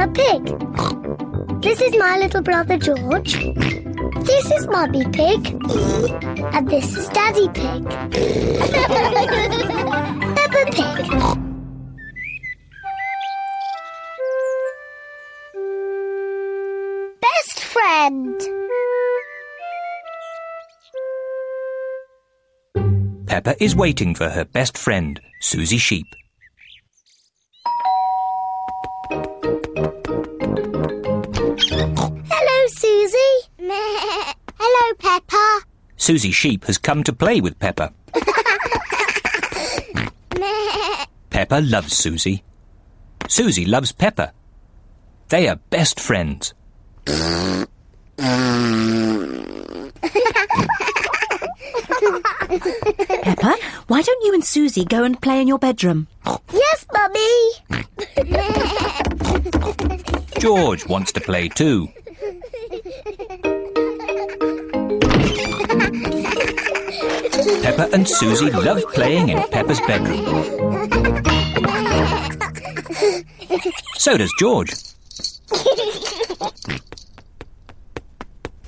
Peppa Pig. This is my little brother George. This is Mummy Pig. And this is Daddy Pig. Peppa Pig. Best friend. Peppa is waiting for her best friend, Susie Sheep. Susie Sheep has come to play with Peppa. Peppa loves Susie. Susie loves Peppa. They are best friends. Peppa, why don't you and Susie go and play in your bedroom? Yes, Mummy. George wants to play too. Peppa and Susie love playing in Peppa's bedroom. So does George.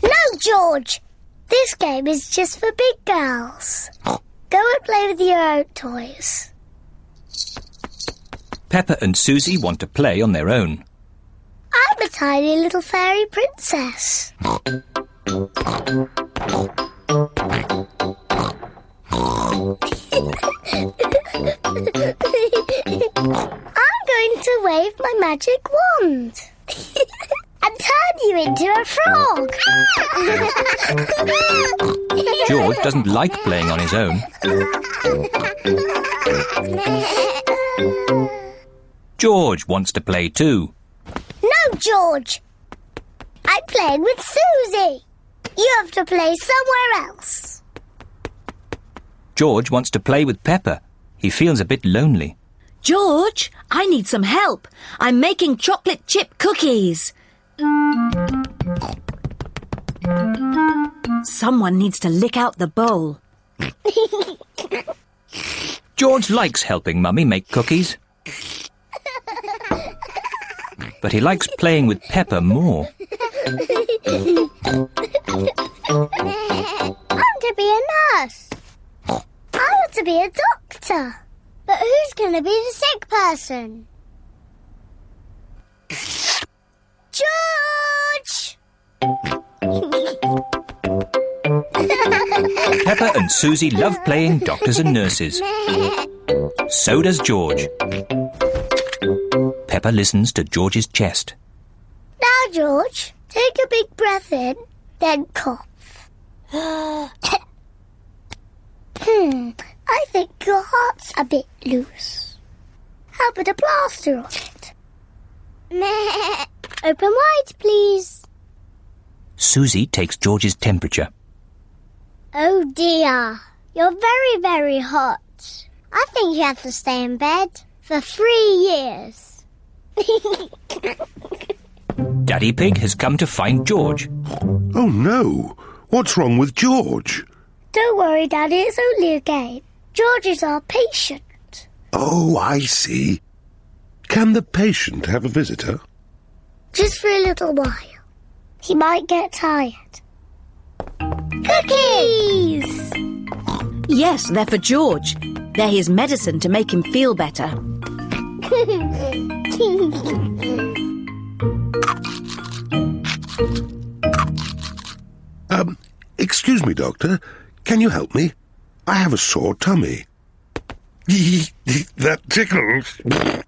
No, George. This game is just for big girls. Go and play with your own toys. Peppa and Susie want to play on their own. I'm a tiny little fairy princess. I'm going to wave my magic wand and turn you into a frog. George doesn't like playing on his own. George wants to play too. No, George. I'm playing with Susie. You have to play somewhere else. George wants to play with Peppa. He feels a bit lonely. George, I need some help. I'm making chocolate chip cookies. Someone needs to lick out the bowl. George likes helping Mummy make cookies. But he likes playing with Peppa more. I'm to be a nurse. I want to be a doctor. But who's going to be the sick person? George! Peppa and Susie love playing doctors and nurses. So does George. Peppa listens to George's chest. Now, George, take a big breath in, then cough. hmm, I think your heart's a bit loose. How about a plaster on it? Open wide, please. Susie takes George's temperature. Oh dear, you're very, very hot. I think you have to stay in bed for three years. Daddy Pig has come to find George. Oh no! What's wrong with George? Don't worry, Daddy, it's only a game. George is our patient. Oh, I see. Can the patient have a visitor? Just for a little while. He might get tired. Cookies! Yes, they're for George. They're his medicine to make him feel better. Um, excuse me, Doctor. Can you help me? I have a sore tummy. that tickles.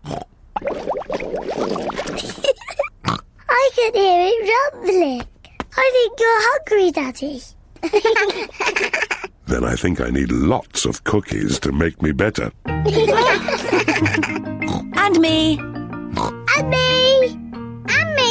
I can hear it rumbling. I think you're hungry, Daddy. Then I think I need lots of cookies to make me better. And me. And me! And me!